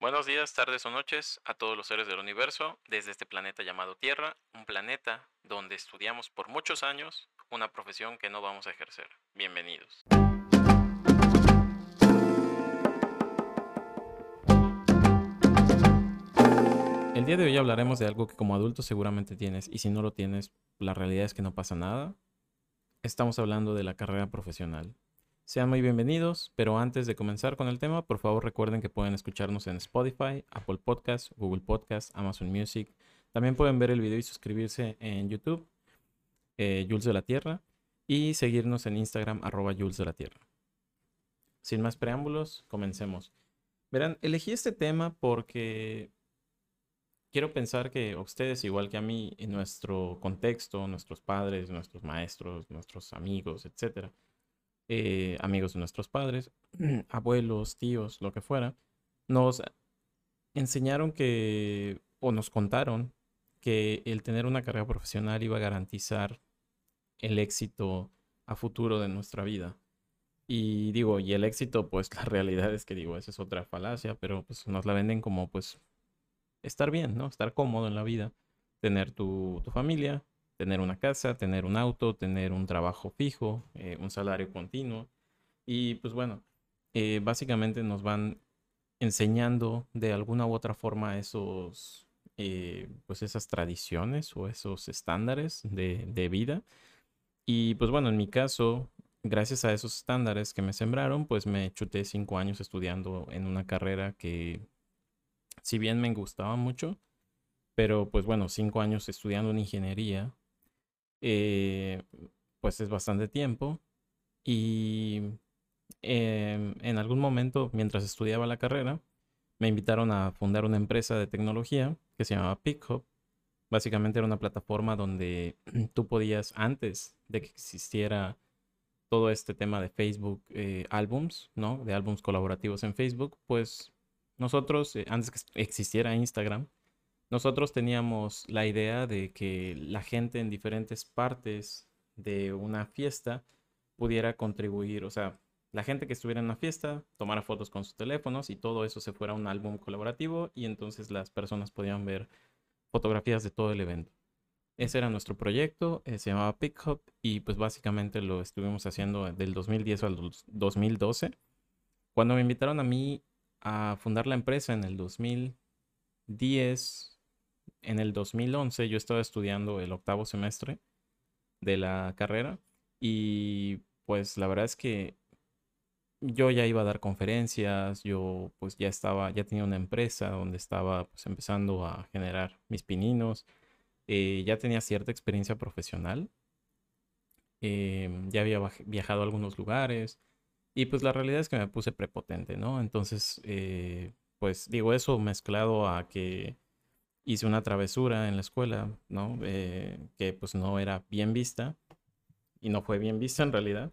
Buenos días, tardes o noches a todos los seres del universo desde este planeta llamado Tierra, un planeta donde estudiamos por muchos años una profesión que no vamos a ejercer. Bienvenidos. El día de hoy hablaremos de algo que como adulto seguramente tienes y si no lo tienes, la realidad es que no pasa nada. Estamos hablando de la carrera profesional. Sean muy bienvenidos, pero antes de comenzar con el tema, por favor recuerden que pueden escucharnos en Spotify, Apple Podcasts, Google Podcasts, Amazon Music. También pueden ver el video y suscribirse en YouTube, eh, Jules de la Tierra, y seguirnos en Instagram, arroba Jules de la Tierra. Sin más preámbulos, comencemos. Verán, elegí este tema porque quiero pensar que ustedes, igual que a mí, en nuestro contexto, nuestros padres, nuestros maestros, nuestros amigos, etcétera, eh, amigos de nuestros padres, abuelos, tíos, lo que fuera, nos enseñaron que, o nos contaron, que el tener una carrera profesional iba a garantizar el éxito a futuro de nuestra vida. Y digo, y el éxito, pues la realidad es que digo, esa es otra falacia, pero pues nos la venden como pues estar bien, ¿no? Estar cómodo en la vida, tener tu, tu familia, tener una casa, tener un auto, tener un trabajo fijo, eh, un salario continuo. Y pues bueno, eh, básicamente nos van enseñando de alguna u otra forma esos, eh, pues esas tradiciones o esos estándares de, de vida. Y pues bueno, en mi caso, gracias a esos estándares que me sembraron, pues me chuté cinco años estudiando en una carrera que, si bien me gustaba mucho, pero pues bueno, cinco años estudiando en ingeniería, eh, pues es bastante tiempo. Y em, en algún momento, mientras estudiaba la carrera, me invitaron a fundar una empresa de tecnología que se llamaba PickHub. Básicamente era una plataforma donde tú podías, antes de que existiera todo este tema de Facebook eh, álbums, ¿no? De álbums colaborativos en Facebook, pues nosotros, eh, antes que existiera Instagram, nosotros teníamos la idea de que la gente en diferentes partes de una fiesta pudiera contribuir, o sea, la gente que estuviera en una fiesta tomara fotos con sus teléfonos y todo eso se fuera un álbum colaborativo y entonces las personas podían ver fotografías de todo el evento. Ese era nuestro proyecto, eh, se llamaba PickHub y pues básicamente lo estuvimos haciendo del 2010 al 2012. Cuando me invitaron a mí a fundar la empresa en el 2010, en el 2011 yo estaba estudiando el octavo semestre de la carrera y pues la verdad es que yo ya iba a dar conferencias, yo pues ya estaba, ya tenía una empresa donde estaba pues empezando a generar mis pininos, eh, ya tenía cierta experiencia profesional, em, ya había viajado a algunos lugares y pues la realidad es que me puse prepotente, ¿no? Entonces, eh, pues digo eso mezclado a que hice una travesura en la escuela, ¿no? Eh, que pues no era bien vista y no fue bien vista en realidad.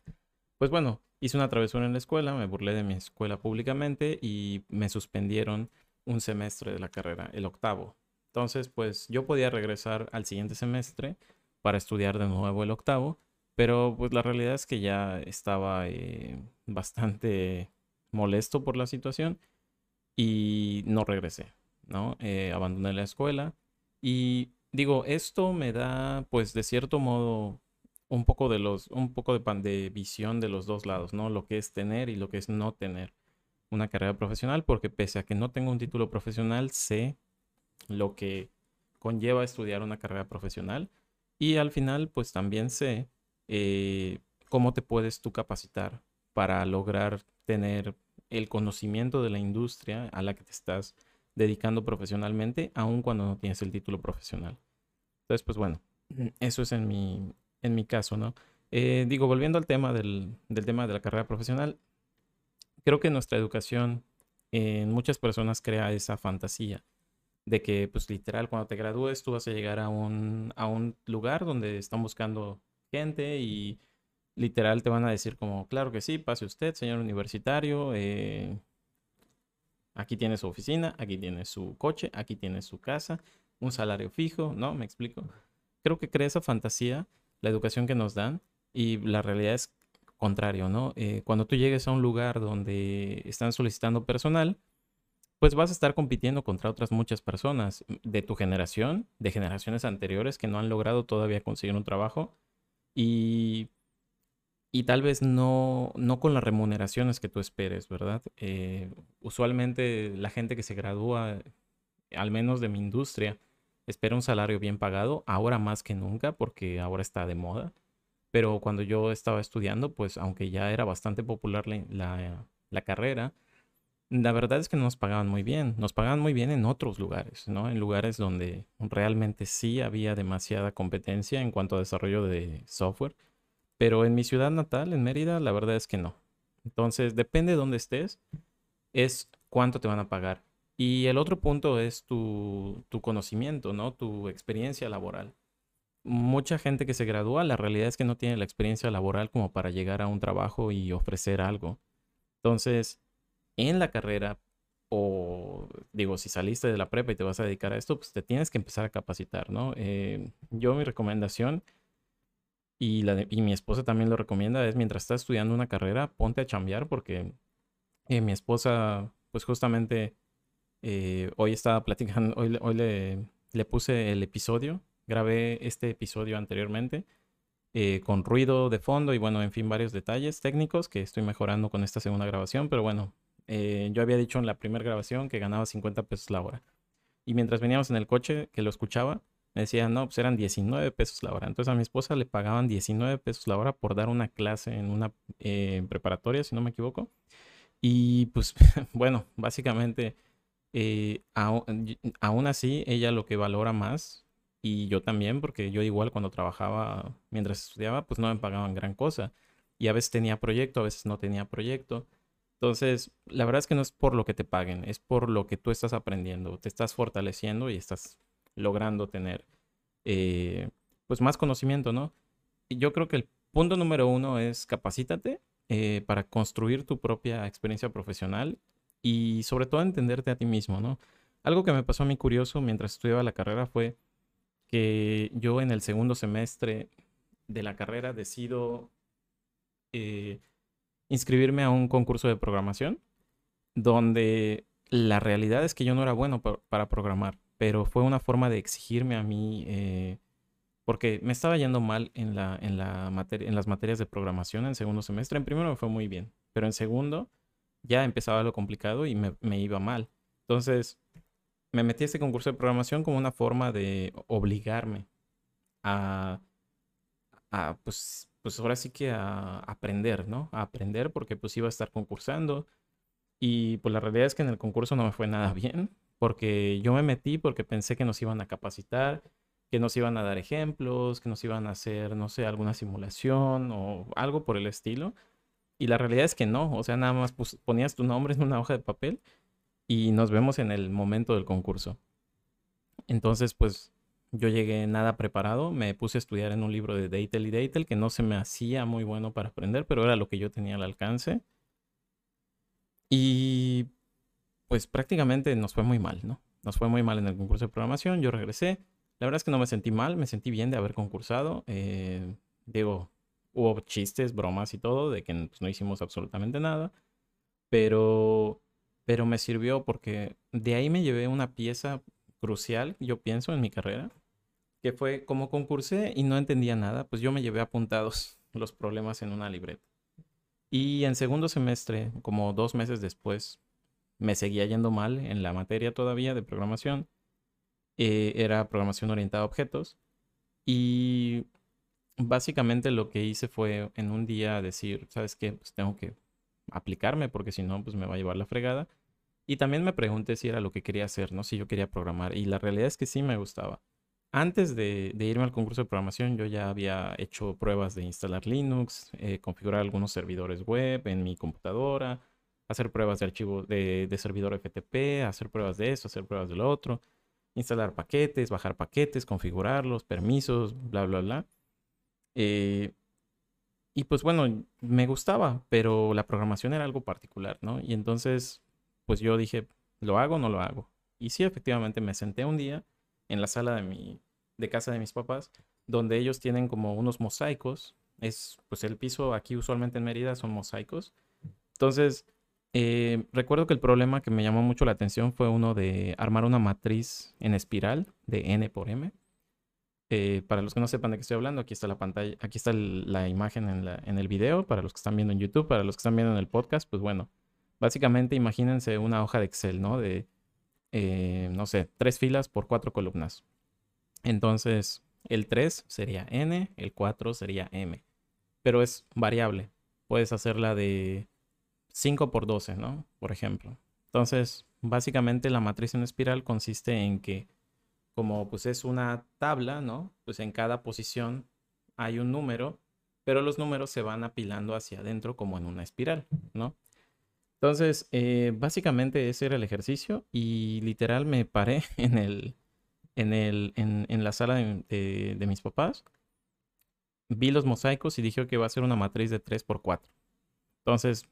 Pues bueno, hice una travesura en la escuela, me burlé de mi escuela públicamente y me suspendieron un semestre de la carrera, el octavo. Entonces, pues yo podía regresar al siguiente semestre para estudiar de nuevo el octavo, pero pues la realidad es que ya estaba eh, bastante molesto por la situación y no regresé. ¿No? Eh, abandoné la escuela y digo, esto me da, pues, de cierto modo, un poco de los, un poco de, de visión de los dos lados, ¿no? Lo que es tener y lo que es no tener una carrera profesional, porque pese a que no tengo un título profesional, sé lo que conlleva estudiar una carrera profesional y al final, pues, también sé eh, cómo te puedes tú capacitar para lograr tener el conocimiento de la industria a la que te estás dedicando profesionalmente, aun cuando no tienes el título profesional. Entonces, pues bueno, eso es en mi, en mi caso, ¿no? Eh, digo, volviendo al tema del, del, tema de la carrera profesional, creo que nuestra educación en muchas personas crea esa fantasía de que, pues literal, cuando te gradúes, tú vas a llegar a un, a un lugar donde están buscando gente y literal te van a decir como, claro que sí, pase usted, señor universitario, eh, Aquí tiene su oficina, aquí tiene su coche, aquí tiene su casa, un salario fijo, ¿no? ¿Me explico? Creo que crea esa fantasía la educación que nos dan y la realidad es contrario, ¿no? Eh, cuando tú llegues a un lugar donde están solicitando personal, pues vas a estar compitiendo contra otras muchas personas de tu generación, de generaciones anteriores que no han logrado todavía conseguir un trabajo y, y tal vez no, no con las remuneraciones que tú esperes, ¿verdad? Eh, usualmente la gente que se gradúa, al menos de mi industria, espera un salario bien pagado, ahora más que nunca, porque ahora está de moda. Pero cuando yo estaba estudiando, pues aunque ya era bastante popular la, la carrera, la verdad es que no nos pagaban muy bien. Nos pagaban muy bien en otros lugares, ¿no? En lugares donde realmente sí había demasiada competencia en cuanto a desarrollo de software. Pero en mi ciudad natal, en Mérida, la verdad es que no. Entonces, depende de dónde estés, es cuánto te van a pagar. Y el otro punto es tu, tu conocimiento, ¿no? Tu experiencia laboral. Mucha gente que se gradúa, la realidad es que no tiene la experiencia laboral como para llegar a un trabajo y ofrecer algo. Entonces, en la carrera, o digo, si saliste de la prepa y te vas a dedicar a esto, pues te tienes que empezar a capacitar, ¿no? Eh, yo mi recomendación, y, la y mi esposa también lo recomienda, es mientras estás estudiando una carrera, ponte a chambear porque eh, mi esposa, pues justamente eh, hoy estaba platicando, hoy, hoy le, le puse el episodio, grabé este episodio anteriormente. con ruido de fondo y bueno, en fin, varios detalles técnicos que estoy mejorando con esta segunda grabación, pero bueno, eh, yo había dicho en la primera grabación que ganaba 50 pesos la hora. Y mientras veníamos en el coche, que lo escuchaba, me decía, no, pues eran 19 pesos la hora. Entonces a mi esposa le pagaban 19 pesos la hora por dar una clase en una eh, preparatoria, si no me equivoco. Y pues bueno, básicamente, eh, aún así, ella lo que valora más, y yo también, porque yo igual cuando trabajaba, mientras estudiaba, pues no me pagaban gran cosa. Y a veces tenía proyecto, a veces no tenía proyecto. Entonces, la verdad es que no es por lo que te paguen, es por lo que tú estás aprendiendo, te estás fortaleciendo y estás logrando tener eh, pues más conocimiento, ¿no? Y yo creo que el punto número uno es capacítate eh, para construir tu propia experiencia profesional y sobre todo entenderte a ti mismo, ¿no? Algo que me pasó a mí curioso mientras estudiaba la carrera fue que yo en el segundo semestre de la carrera decido eh, inscribirme a un concurso de programación donde la realidad es que yo no era bueno para programar, pero fue una forma de exigirme a mí, eh, porque me estaba yendo mal en, la, en, la en las materias de programación en segundo semestre. En primero me fue muy bien, pero en segundo ya empezaba lo complicado y me, me iba mal. Entonces me metí a este concurso de programación como una forma de obligarme a, a pues, pues ahora sí que a aprender, ¿no? A aprender porque pues iba a estar concursando. Y pues la realidad es que en el concurso no me fue nada bien, porque yo me metí porque pensé que nos iban a capacitar, que nos iban a dar ejemplos, que nos iban a hacer, no sé, alguna simulación o algo por el estilo. Y la realidad es que no, o sea, nada más ponías tu nombre en una hoja de papel y nos vemos en el momento del concurso. Entonces, pues yo llegué nada preparado, me puse a estudiar en un libro de Deitel y que no se me hacía muy bueno para aprender, pero era lo que yo tenía al alcance. Y pues prácticamente nos fue muy mal, ¿no? Nos fue muy mal en el concurso de programación, yo regresé. La verdad es que no me sentí mal, me sentí bien de haber concursado. Eh, digo, hubo chistes, bromas y todo, de que pues, no hicimos absolutamente nada. Pero, pero me sirvió porque de ahí me llevé una pieza crucial, yo pienso, en mi carrera, que fue como concursé y no entendía nada, pues yo me llevé apuntados los problemas en una libreta. Y en segundo semestre, como dos meses después, me seguía yendo mal en la materia todavía de programación. Eh, era programación orientada a objetos. Y básicamente lo que hice fue en un día decir, ¿sabes qué? Pues tengo que aplicarme porque si no, pues me va a llevar la fregada. Y también me pregunté si era lo que quería hacer, ¿no? Si yo quería programar. Y la realidad es que sí me gustaba. Antes de, irme al concurso de programación, yo ya había hecho pruebas de instalar Linux, eh, configurar algunos servidores web en mi computadora, hacer pruebas de archivo de, servidor FTP, hacer pruebas de eso, hacer pruebas de lo otro, instalar paquetes, bajar paquetes, configurarlos, permisos, bla, bla, bla. Eh, y pues bueno, me gustaba, pero la programación era algo particular, ¿no? Y entonces, pues yo dije, ¿lo hago o no lo hago? Y sí, efectivamente me senté un día en la sala de mi, de casa de mis papás, donde ellos tienen como unos mosaicos. Es, pues el piso aquí usualmente en Mérida son mosaicos. Entonces, Eh, recuerdo que el problema que me llamó mucho la atención fue uno de armar una matriz en espiral de n por m. Eh, para los que no sepan de qué estoy hablando, aquí está la pantalla, aquí está la imagen en, el video, para los que están viendo en YouTube, para los que están viendo en el podcast, pues bueno, básicamente imagínense una hoja de Excel, ¿no? De, eh, no sé, tres filas por cuatro columnas. Entonces, el 3 sería n, el 4 sería m, pero es variable. Puedes hacerla de 5 por 12, ¿no? Por ejemplo. Entonces, básicamente la matriz en espiral consiste en que como pues es una tabla, ¿no? Pues en cada posición hay un número, pero los números se van apilando hacia adentro como en una espiral, ¿no? Entonces, eh, básicamente ese era el ejercicio y literal me paré en, el, en, el, en, la sala de, de, mis papás, vi los mosaicos y dije que iba a ser una matriz de 3x4. Entonces,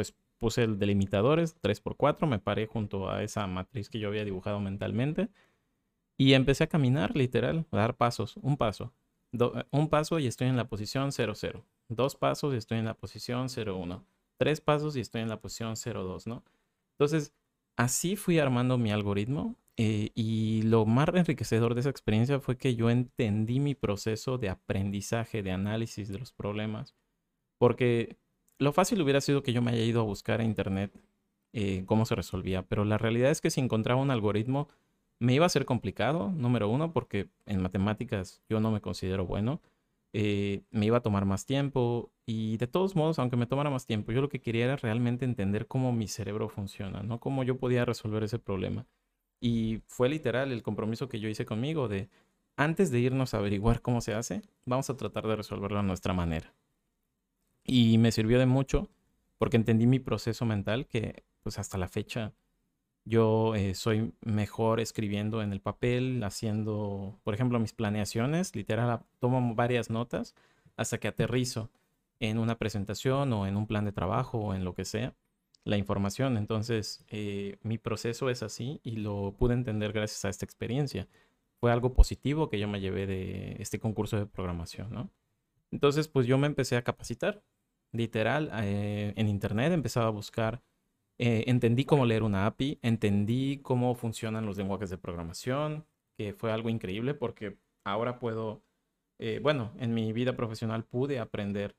pues puse el delimitadores 3x4, me paré junto a esa matriz que yo había dibujado mentalmente y empecé a caminar, literal, a dar pasos, un paso, un paso y estoy en la posición 00, dos pasos y estoy en la posición 01, tres pasos y estoy en la posición 02, ¿no? Entonces, así fui armando mi algoritmo eh, y lo más enriquecedor de esa experiencia fue que yo entendí mi proceso de aprendizaje, de análisis de los problemas, porque lo fácil hubiera sido que yo me haya ido a buscar en internet eh, cómo se resolvía, pero la realidad es que si encontraba un algoritmo me iba a ser complicado, número uno, porque en matemáticas yo no me considero bueno. Eh, me iba a tomar más tiempo y de todos modos, aunque me tomara más tiempo, yo lo que quería era realmente entender cómo mi cerebro funciona, ¿no? Cómo yo podía resolver ese problema. Y fue literal el compromiso que yo hice conmigo de, antes de irnos a averiguar cómo se hace, vamos a tratar de resolverlo a nuestra manera. Y me sirvió de mucho porque entendí mi proceso mental que pues hasta la fecha yo eh, soy mejor escribiendo en el papel, haciendo, por ejemplo, mis planeaciones, literal, tomo varias notas hasta que aterrizo en una presentación o en un plan de trabajo o en lo que sea la información. Entonces, eh, mi proceso es así y lo pude entender gracias a esta experiencia. Fue algo positivo que yo me llevé de este concurso de programación, ¿no? Entonces, pues yo me empecé a capacitar, literal, eh, en internet, empezaba a buscar, eh, entendí cómo leer una API, entendí cómo funcionan los lenguajes de programación, que fue algo increíble porque ahora puedo, bueno, en mi vida profesional pude aprender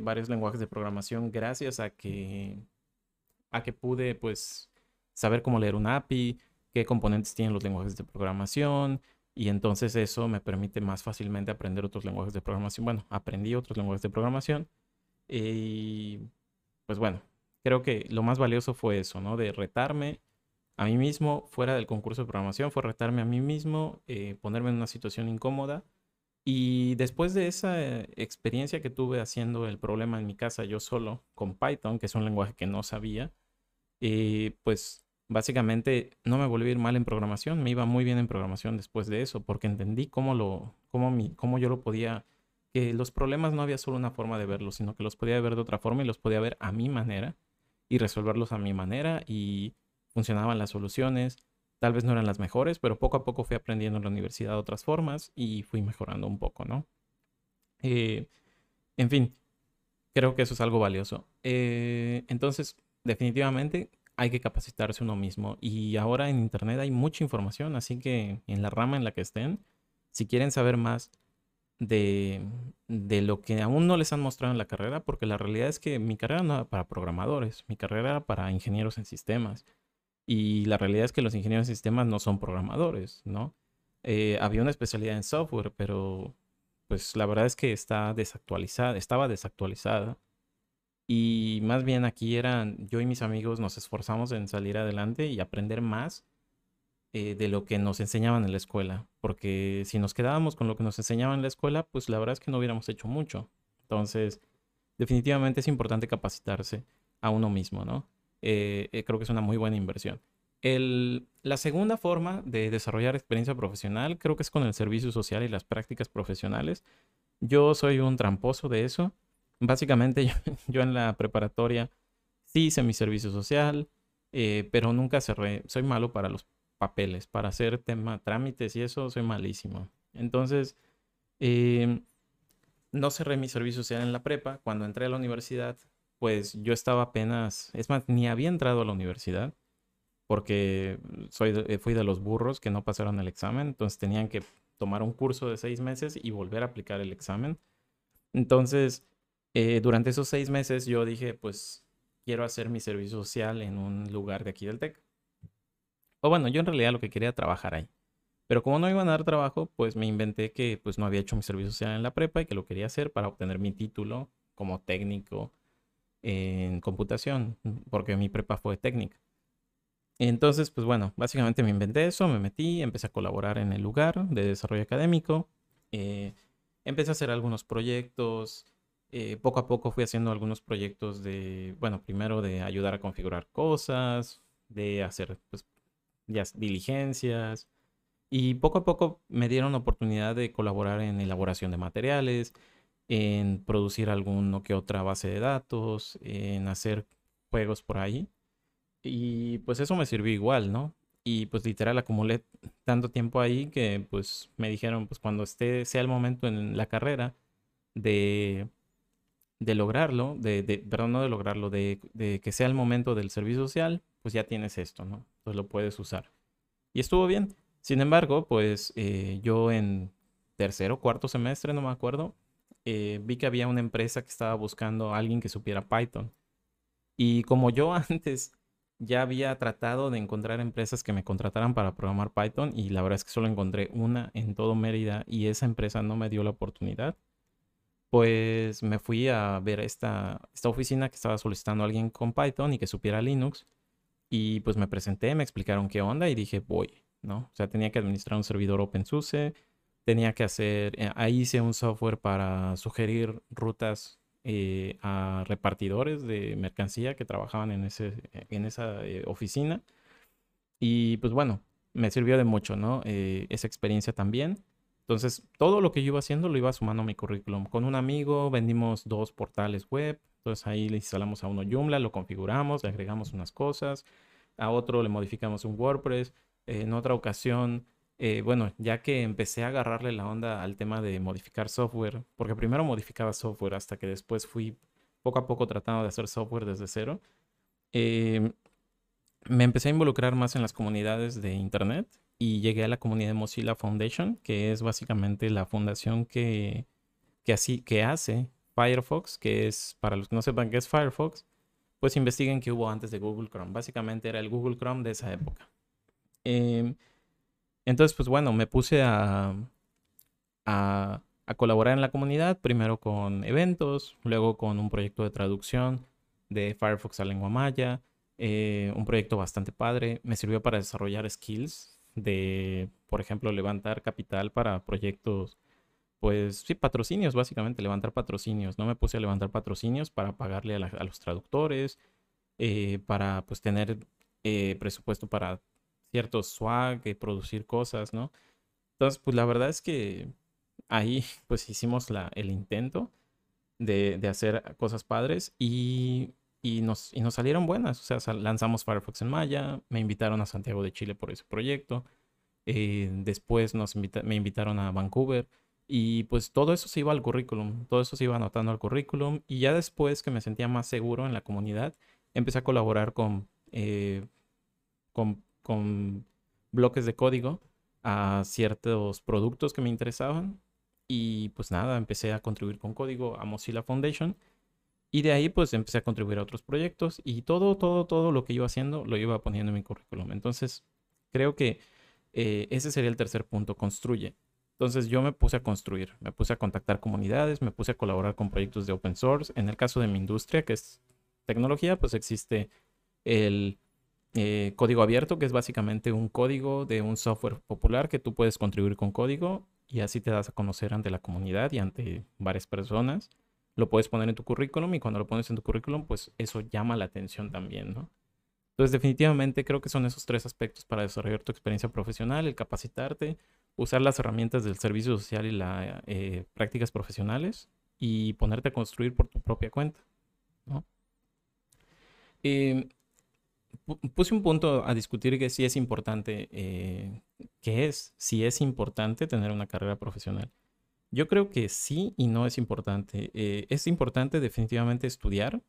varios lenguajes de programación gracias a que a que pude pues saber cómo leer un API, qué componentes tienen los lenguajes de programación y entonces eso me permite más fácilmente aprender otros lenguajes de programación. Bueno, aprendí otros lenguajes de programación y pues bueno, creo que lo más valioso fue eso, ¿no? De retarme a mí mismo fuera del concurso de programación, fue retarme a mí mismo, eh, ponerme en una situación incómoda. Y después de esa eh, experiencia que tuve haciendo el problema en mi casa yo solo con Python, que es un lenguaje que no sabía, y pues básicamente no me volví mal en programación, me iba muy bien en programación después de eso, porque entendí cómo, lo, cómo, mi, cómo yo lo podía, que los problemas no había solo una forma de verlos, sino que los podía ver de otra forma y los podía ver a mi manera y resolverlos a mi manera y funcionaban las soluciones. Tal vez no eran las mejores, pero poco a poco fui aprendiendo en la universidad otras formas y fui mejorando un poco, ¿no? Eh, en fin, creo que eso es algo valioso. Eh, entonces, definitivamente hay que capacitarse uno mismo. Y ahora en Internet hay mucha información, así que en la rama en la que estén, si quieren saber más de, lo que aún no les han mostrado en la carrera, porque la realidad es que mi carrera no era para programadores, mi carrera era para ingenieros en sistemas. Y la realidad es que los ingenieros en sistemas no son programadores, ¿no? Eh, había una especialidad en software, pero pues la verdad es que está desactualizada, estaba desactualizada. Y más bien aquí eran, yo y mis amigos nos esforzamos en salir adelante y aprender más eh, de lo que nos enseñaban en la escuela. Porque si nos quedábamos con lo que nos enseñaban en la escuela, pues la verdad es que no hubiéramos hecho mucho. Entonces, definitivamente es importante capacitarse a uno mismo, ¿no? Eh, eh, creo que es una muy buena inversión. El, la segunda forma de desarrollar experiencia profesional creo que es con el servicio social y las prácticas profesionales. Yo soy un tramposo de eso básicamente yo, en la preparatoria sí hice mi servicio social, pero nunca cerré. Soy malo para los papeles, para hacer tema, trámites y eso soy malísimo. Entonces, em, no cerré mi servicio social en la prepa. Cuando entré a la universidad, pues yo estaba apenas, es más, ni había entrado a la universidad porque soy eh, fui de los burros que no pasaron el examen, entonces tenían que tomar un curso de seis meses y volver a aplicar el examen. Entonces, eh, durante esos seis meses yo dije, pues quiero hacer mi servicio social en un lugar de aquí del TEC. O bueno, yo en realidad lo que quería trabajar ahí. Pero como no iban a dar trabajo, pues me inventé que pues no había hecho mi servicio social en la prepa y que lo quería hacer para obtener mi título como técnico en computación, porque mi prepa fue técnica. Entonces, pues bueno, básicamente me inventé eso, me metí, empecé a colaborar en el lugar de desarrollo académico, eh, empecé a hacer algunos proyectos, eh, poco a poco fui haciendo algunos proyectos de, bueno, primero de ayudar a configurar cosas, de hacer pues, ya diligencias, y poco a poco me dieron oportunidad de colaborar en elaboración de materiales, en producir alguno que otra base de datos, en hacer juegos por ahí. Y pues eso me sirvió igual, ¿no? Y pues literal acumulé tanto tiempo ahí que pues me dijeron, pues cuando esté, sea el momento en la carrera de, de lograrlo, de, de, perdón, no de lograrlo, de, de que sea el momento del servicio social, pues ya tienes esto, ¿no? Entonces lo puedes usar. Y estuvo bien. Sin embargo, pues eh, yo en tercero, cuarto semestre, no me acuerdo, eh, vi que había una empresa que estaba buscando a alguien que supiera Python. Y como yo antes ya había tratado de encontrar empresas que me contrataran para programar Python y la verdad es que solo encontré una en todo Mérida y esa empresa no me dio la oportunidad, pues me fui a ver esta, esta oficina que estaba solicitando a alguien con Python y que supiera Linux y pues me presenté, me explicaron qué onda y dije voy, ¿no? O sea, tenía que administrar un servidor OpenSUSE, tenía que hacer, eh, ahí hice un software para sugerir rutas eh, a repartidores de mercancía que trabajaban en, ese, en esa eh, oficina. Y pues bueno, me sirvió de mucho, ¿no? esa experiencia también. Entonces, todo lo que yo iba haciendo lo iba sumando a mi currículum. Con un amigo vendimos dos portales web. Entonces ahí le instalamos a uno Joomla, lo configuramos, le agregamos unas cosas. A otro le modificamos un WordPress. en otra ocasión eh, bueno, ya que empecé a agarrarle la onda al tema de modificar software, porque primero modificaba software hasta que después fui poco a poco tratando de hacer software desde cero, em, me empecé a involucrar más en las comunidades de Internet y llegué a la comunidad Mozilla Foundation, que es básicamente la fundación que, que, así, que hace Firefox, que es, para los que no sepan qué es Firefox, pues investiguen qué hubo antes de Google Chrome. Básicamente era el Google Chrome de esa época. Eh, entonces, pues bueno, me puse a, a, colaborar en la comunidad, primero con eventos, luego con un proyecto de traducción de Firefox a lengua maya, eh, un proyecto bastante padre. Me sirvió para desarrollar skills de, por ejemplo, levantar capital para proyectos, pues sí, patrocinios, básicamente, levantar patrocinios. No me puse a levantar patrocinios para pagarle a, los traductores, eh, para pues tener eh, presupuesto para cierto swag, y producir cosas, ¿no? Entonces, pues la verdad es que ahí pues hicimos la, el intento de, hacer cosas padres y, nos, nos salieron buenas. O sea, lanzamos Firefox en Maya, me invitaron a Santiago de Chile por ese proyecto, eh, después nos me invitaron a Vancouver y pues todo eso se iba al currículum, todo eso se iba anotando al currículum y ya después que me sentía más seguro en la comunidad, empecé a colaborar con, eh, con con bloques de código a ciertos productos que me interesaban. Y pues nada, empecé a contribuir con código a Mozilla Foundation. Y de ahí pues empecé a contribuir a otros proyectos y todo, todo, todo lo que iba haciendo lo iba poniendo en mi currículum. Entonces, creo que eh, ese sería el tercer punto, construye. Entonces yo me puse a construir, me puse a contactar comunidades, me puse a colaborar con proyectos de open source. En el caso de mi industria, que es tecnología, pues existe el eh, código abierto, que es básicamente un código de un software popular que tú puedes contribuir con código y así te das a conocer ante la comunidad y ante varias personas. Lo puedes poner en tu currículum y cuando lo pones en tu currículum, pues eso llama la atención también, ¿no? Entonces, definitivamente creo que son esos tres aspectos para desarrollar tu experiencia profesional, el capacitarte, usar las herramientas del servicio social y las eh, prácticas profesionales y ponerte a construir por tu propia cuenta. Eh, puse un punto a discutir que sí es importante, eh, es, si es importante tener una carrera profesional. Yo creo que sí y no es importante. Eh, es importante definitivamente estudiar,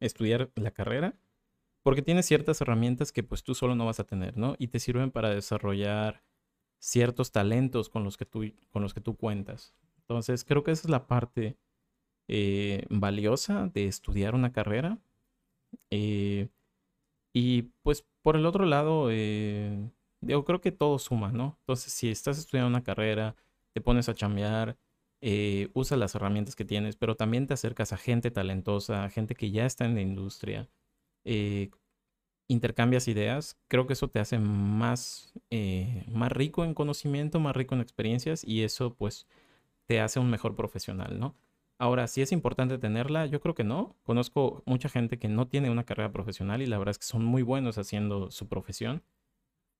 estudiar la carrera porque tienes ciertas herramientas que pues tú solo no vas a tener, ¿no? Y te sirven para desarrollar ciertos talentos con los que tú, con los que tú cuentas. Entonces, creo que esa es la parte eh, valiosa de estudiar una carrera. Eh, y pues por el otro lado, eh, yo creo que todo suma, ¿no? Entonces, si estás estudiando una carrera, te pones a chambear, usas las herramientas que tienes, pero también te acercas a gente talentosa, a gente que ya está en la industria, intercambias ideas, creo que eso te hace más, más rico en conocimiento, más rico en experiencias y eso pues te hace un mejor profesional, ¿no? Ahora, si es importante tenerla, yo creo que no. Conozco mucha gente que no tiene una carrera profesional y la verdad es que son muy buenos haciendo su profesión.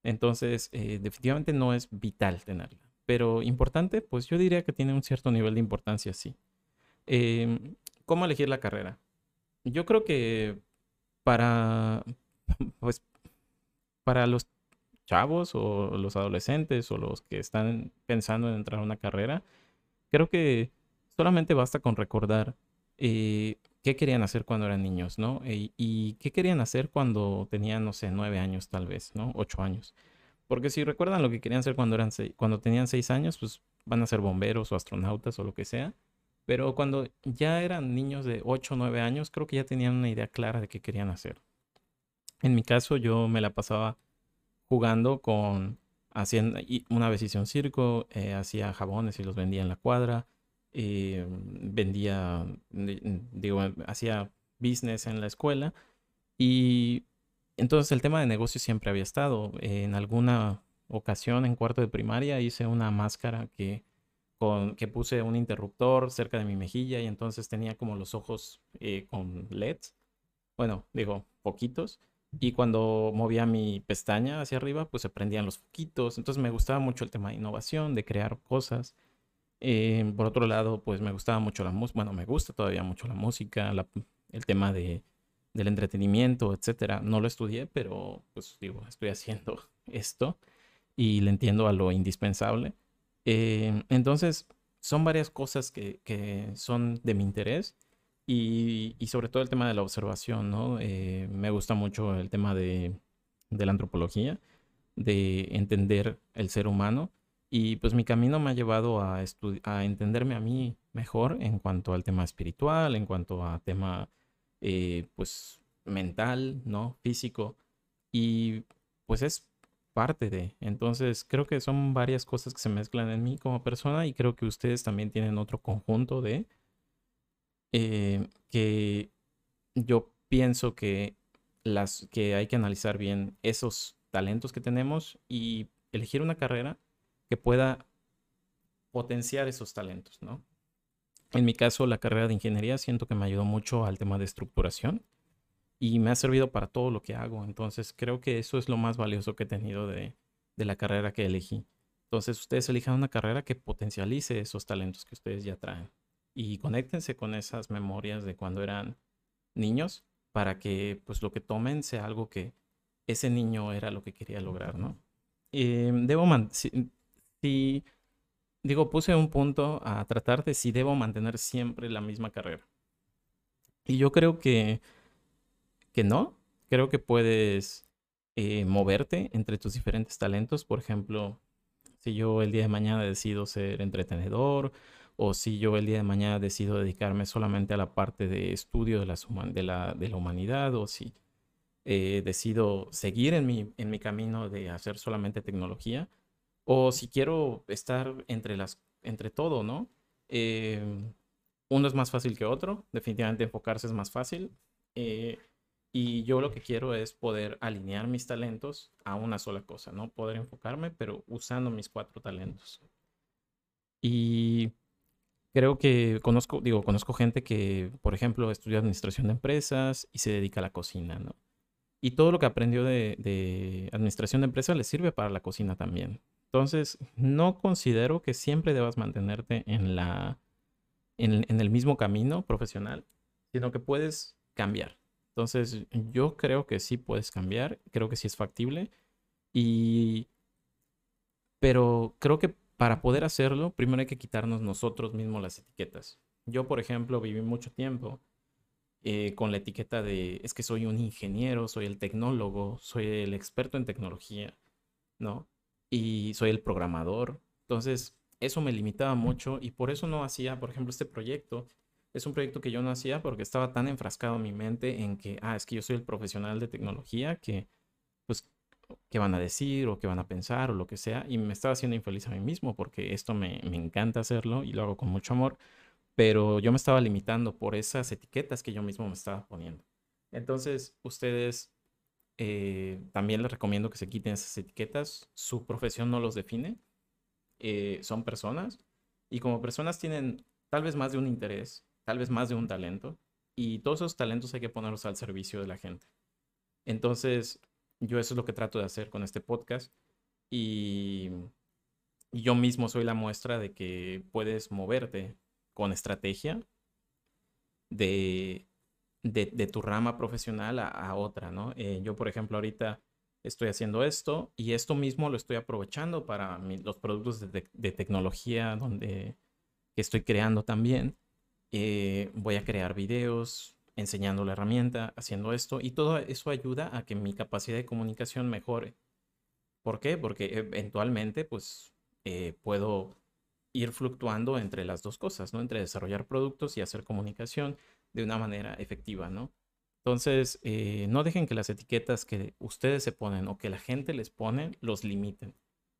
Entonces, eh, definitivamente no es vital tenerla. Pero importante, pues yo diría que tiene un cierto nivel de importancia, sí. Em, ¿Cómo elegir la carrera? Yo creo que para, pues, para los chavos o los adolescentes o los que están pensando en entrar a una carrera, Creo que solamente basta con recordar eh, qué querían hacer cuando eran niños, ¿no? E, y qué querían hacer cuando tenían, no sé, nueve años tal vez, ¿no? Ocho años. Porque si recuerdan lo que querían hacer cuando, eran cuando tenían seis años, pues van a ser bomberos o astronautas o lo que sea. Pero cuando ya eran niños de ocho o nueve años, creo que ya tenían una idea clara de qué querían hacer. En mi caso, yo me la pasaba jugando con Haciendo, una vez hice un circo, eh, hacía jabones y los vendía en la cuadra. Eh, vendía, digo, hacía business en la escuela. Y entonces el tema de negocio siempre había estado. en alguna ocasión en cuarto de primaria hice una máscara que, con, que puse un interruptor cerca de mi mejilla y entonces tenía como los ojos eh, con LEDs. Bueno, digo, poquitos. Y cuando movía mi pestaña hacia arriba, pues se prendían los foquitos. Entonces me gustaba mucho el tema de innovación, de crear cosas. Eh, por otro lado, pues me gustaba mucho la música. Bueno, me gusta todavía mucho la música, el tema de, del entretenimiento, etcétera. No lo estudié, pero pues digo, estoy haciendo esto y le entiendo a lo indispensable. Eh, entonces, son varias cosas que, que son de mi interés y, sobre todo el tema de la observación, ¿no? Eh, me gusta mucho el tema de, la antropología, de entender el ser humano. Y pues mi camino me ha llevado a, a entenderme a mí mejor en cuanto al tema espiritual, en cuanto a tema, eh, pues, mental, ¿no? Físico. Y pues es parte de. Entonces creo que son varias cosas que se mezclan en mí como persona y creo que ustedes también tienen otro conjunto de eh, que yo pienso que, las, que hay que analizar bien esos talentos que tenemos y elegir una carrera que pueda potenciar esos talentos, ¿no? En mi caso, la carrera de ingeniería siento que me ayudó mucho al tema de estructuración y me ha servido para todo lo que hago. Entonces, creo que eso es lo más valioso que he tenido de, de la carrera que elegí. Entonces, ustedes elijan una carrera que potencialice esos talentos que ustedes ya traen y conéctense con esas memorias de cuando eran niños para que pues lo que tomen sea algo que ese niño era lo que quería lograr, ¿no? Em, debo si, digo, puse un punto a tratar de si debo mantener siempre la misma carrera. Y yo creo que, que no, creo que puedes eh, moverte entre tus diferentes talentos. Por ejemplo, si yo el día de mañana decido ser entretenedor o si yo el día de mañana decido dedicarme solamente a la parte de estudio de, la, humanidad, o si eh, decido seguir en mi, en mi camino de hacer solamente tecnología, o si quiero estar entre, las, entre todo, ¿no? Em, uno es más fácil que otro, definitivamente enfocarse es más fácil. Eh, y yo lo que quiero es poder alinear mis talentos a una sola cosa, ¿no? Poder enfocarme, pero usando mis cuatro talentos. Y Creo que conozco, digo, conozco gente que, por ejemplo, estudia administración de empresas y se dedica a la cocina, ¿no? Y todo lo que aprendió de, administración de empresas le sirve para la cocina también. Entonces, no considero que siempre debas mantenerte en, la, en, en el mismo camino profesional, sino que puedes cambiar. Entonces, yo creo que sí puedes cambiar, creo que sí es factible. Y, pero creo que para poder hacerlo, primero hay que quitarnos nosotros mismos las etiquetas. Yo, por ejemplo, viví mucho tiempo eh, con la etiqueta de es que soy un ingeniero, soy el tecnólogo, soy el experto en tecnología, ¿no? Y soy el programador. Entonces, eso me limitaba mucho y por eso no hacía, por ejemplo, este proyecto. Es un proyecto que yo no hacía porque estaba tan enfrascado en mi mente en que, ah, es que yo soy el profesional de tecnología que, pues, qué van a decir o qué van a pensar o lo que sea. Y me estaba haciendo infeliz a mí mismo porque esto me, me encanta hacerlo y lo hago con mucho amor pero yo me estaba limitando por esas etiquetas que yo mismo me estaba poniendo. Entonces, ustedes eh, también les recomiendo que se quiten esas etiquetas. Su profesión no los define. Eh, son personas y como personas tienen tal vez más de un interés, tal vez más de un talento y todos esos talentos hay que ponerlos al servicio de la gente. Entonces, yo eso es lo que trato de hacer con este podcast y yo mismo soy la muestra de que puedes moverte con estrategia de, de, tu rama profesional a, otra, ¿no? Eh, yo, por ejemplo, ahorita estoy haciendo esto y esto mismo lo estoy aprovechando para los productos de, tecnología donde estoy creando también. Eh, voy a crear videos enseñando la herramienta, haciendo esto y todo eso ayuda a que mi capacidad de comunicación mejore. ¿Por qué? Porque eventualmente pues eh, puedo ir fluctuando entre las dos cosas, ¿no? Entre desarrollar productos y hacer comunicación de una manera efectiva, ¿no? Entonces, eh, no dejen que las etiquetas que ustedes se ponen o que la gente les pone los limiten.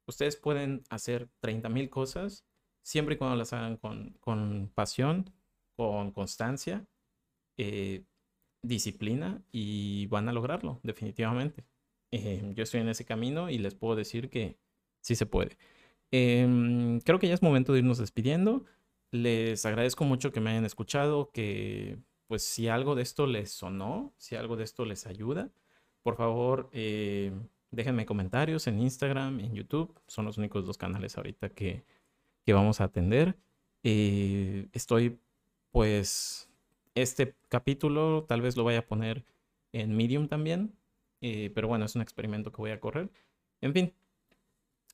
Ustedes pueden hacer 30 mil cosas siempre y cuando las hagan con, pasión, con constancia, eh, disciplina y van a lograrlo, definitivamente. Eh, yo estoy en ese camino y les puedo decir que sí se puede. Em, creo que ya es momento de irnos despidiendo. Les agradezco mucho que me hayan escuchado, que pues si algo de esto les sonó, si algo de esto les ayuda, por favor eh, déjenme comentarios en Instagram, en YouTube. Son los únicos dos canales ahorita que, vamos a atender. Estoy pues este capítulo tal vez lo vaya a poner en Medium también, eh, pero bueno, es un experimento que voy a correr. En fin,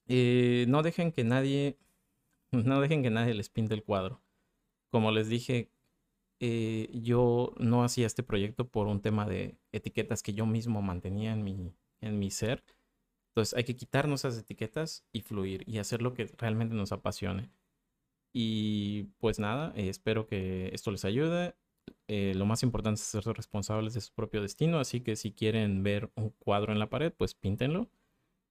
eh, no dejen que nadie, no dejen que nadie les pinte el cuadro. Como les dije, eh, yo no hacía este proyecto por un tema de etiquetas que yo mismo mantenía en mi, en mi ser. Entonces hay que quitarnos esas etiquetas y fluir y hacer lo que realmente nos apasione. Y pues nada, espero que esto les ayude. Lo más importante es ser responsables de su propio destino, así que si quieren ver un cuadro en la pared, pues píntenlo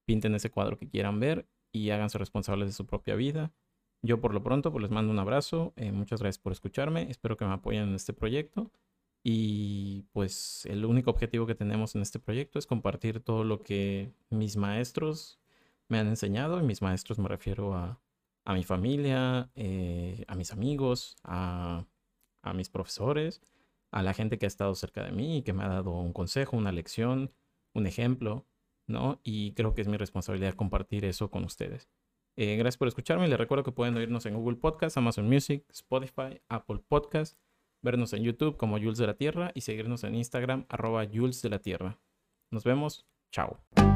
pinten ese cuadro que quieran ver y háganse responsables de su propia vida. Yo por lo pronto pues les mando un abrazo, eh, muchas gracias por escucharme, espero que me apoyen en este proyecto y pues el único objetivo que tenemos en este proyecto es compartir todo lo que mis maestros me han enseñado y mis maestros me refiero a, a mi familia, eh, a mis amigos, a, a mis profesores, a la gente que ha estado cerca de mí y que me ha dado un consejo, una lección, un ejemplo. ¿no? Y creo que es mi responsabilidad compartir eso con ustedes. Eh, gracias por escucharme. Les recuerdo que pueden oírnos en Google Podcast, Amazon Music, Spotify, Apple Podcast, vernos en YouTube como Jules de la Tierra y seguirnos en Instagram arroba Jules de la Tierra. Nos vemos. Chao.